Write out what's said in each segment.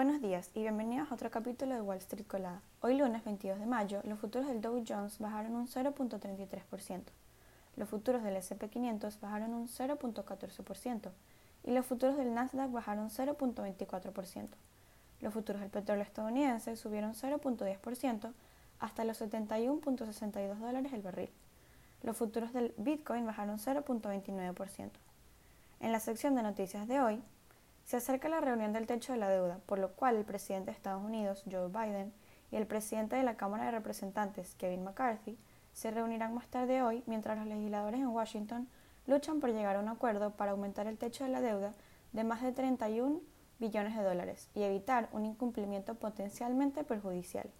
Buenos días y bienvenidos a otro capítulo de Wall Street Colada. Hoy lunes 22 de mayo, los futuros del Dow Jones bajaron un 0.33%, los futuros del SP500 bajaron un 0.14% y los futuros del Nasdaq bajaron 0.24%. Los futuros del petróleo estadounidense subieron 0.10% hasta los 71.62 dólares el barril. Los futuros del Bitcoin bajaron 0.29%. En la sección de noticias de hoy, se acerca la reunión del techo de la deuda, por lo cual el presidente de Estados Unidos, Joe Biden, y el presidente de la Cámara de Representantes, Kevin McCarthy, se reunirán más tarde hoy mientras los legisladores en Washington luchan por llegar a un acuerdo para aumentar el techo de la deuda de más de 31 billones de dólares y evitar un incumplimiento potencialmente perjudicial.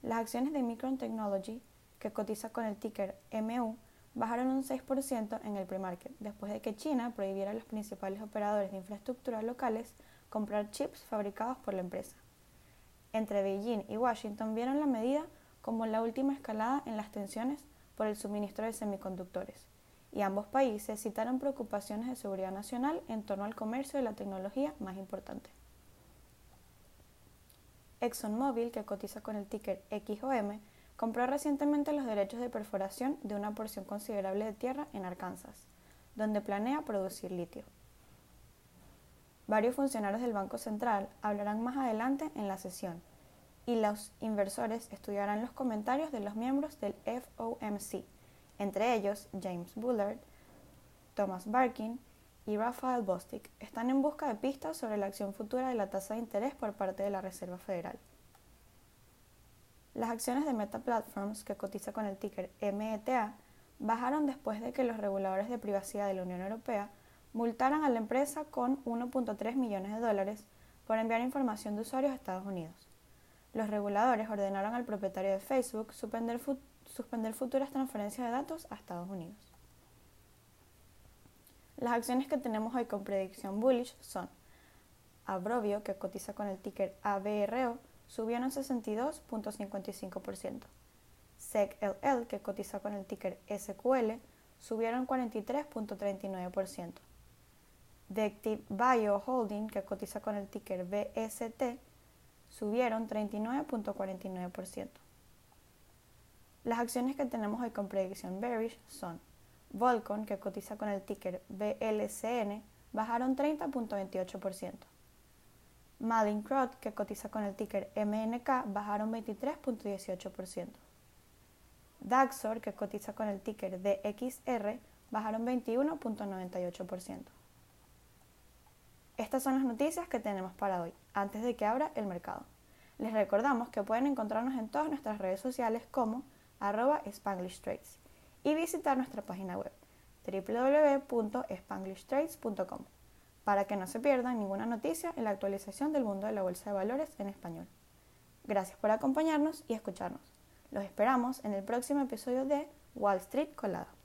Las acciones de Micron Technology, que cotiza con el ticker MU, bajaron un 6% en el premarket, después de que China prohibiera a los principales operadores de infraestructura locales comprar chips fabricados por la empresa. Entre Beijing y Washington vieron la medida como la última escalada en las tensiones por el suministro de semiconductores, y ambos países citaron preocupaciones de seguridad nacional en torno al comercio de la tecnología más importante. ExxonMobil, que cotiza con el ticker XOM, compró recientemente los derechos de perforación de una porción considerable de tierra en Arkansas, donde planea producir litio. Varios funcionarios del Banco Central hablarán más adelante en la sesión y los inversores estudiarán los comentarios de los miembros del FOMC, entre ellos James Bullard, Thomas Barkin y Rafael Bostic. Están en busca de pistas sobre la acción futura de la tasa de interés por parte de la Reserva Federal. Las acciones de Meta Platforms, que cotiza con el ticker META, bajaron después de que los reguladores de privacidad de la Unión Europea multaran a la empresa con 1.3 millones de dólares por enviar información de usuarios a Estados Unidos. Los reguladores ordenaron al propietario de Facebook suspender, futuras transferencias de datos a Estados Unidos. Las acciones que tenemos hoy con predicción bullish son Abrovio, que cotiza con el ticker ABRO, subieron 62.55%. SECLL, que cotiza con el ticker SQL, subieron 43.39%. Dective Bio Holding, que cotiza con el ticker BST, subieron 39.49%. Las acciones que tenemos hoy con predicción bearish son Volcon, que cotiza con el ticker BLCN, bajaron 30.28%. Malincrot, que cotiza con el ticker MNK, bajaron 23.18%. Daxor, que cotiza con el ticker DXR, bajaron 21.98%. Estas son las noticias que tenemos para hoy, antes de que abra el mercado. Les recordamos que pueden encontrarnos en todas nuestras redes sociales como arroba Spanglish Trades y visitar nuestra página web www.spanglishtrades.com para que no se pierdan ninguna noticia en la actualización del mundo de la bolsa de valores en español. Gracias por acompañarnos y escucharnos. Los esperamos en el próximo episodio de Wall Street Colado.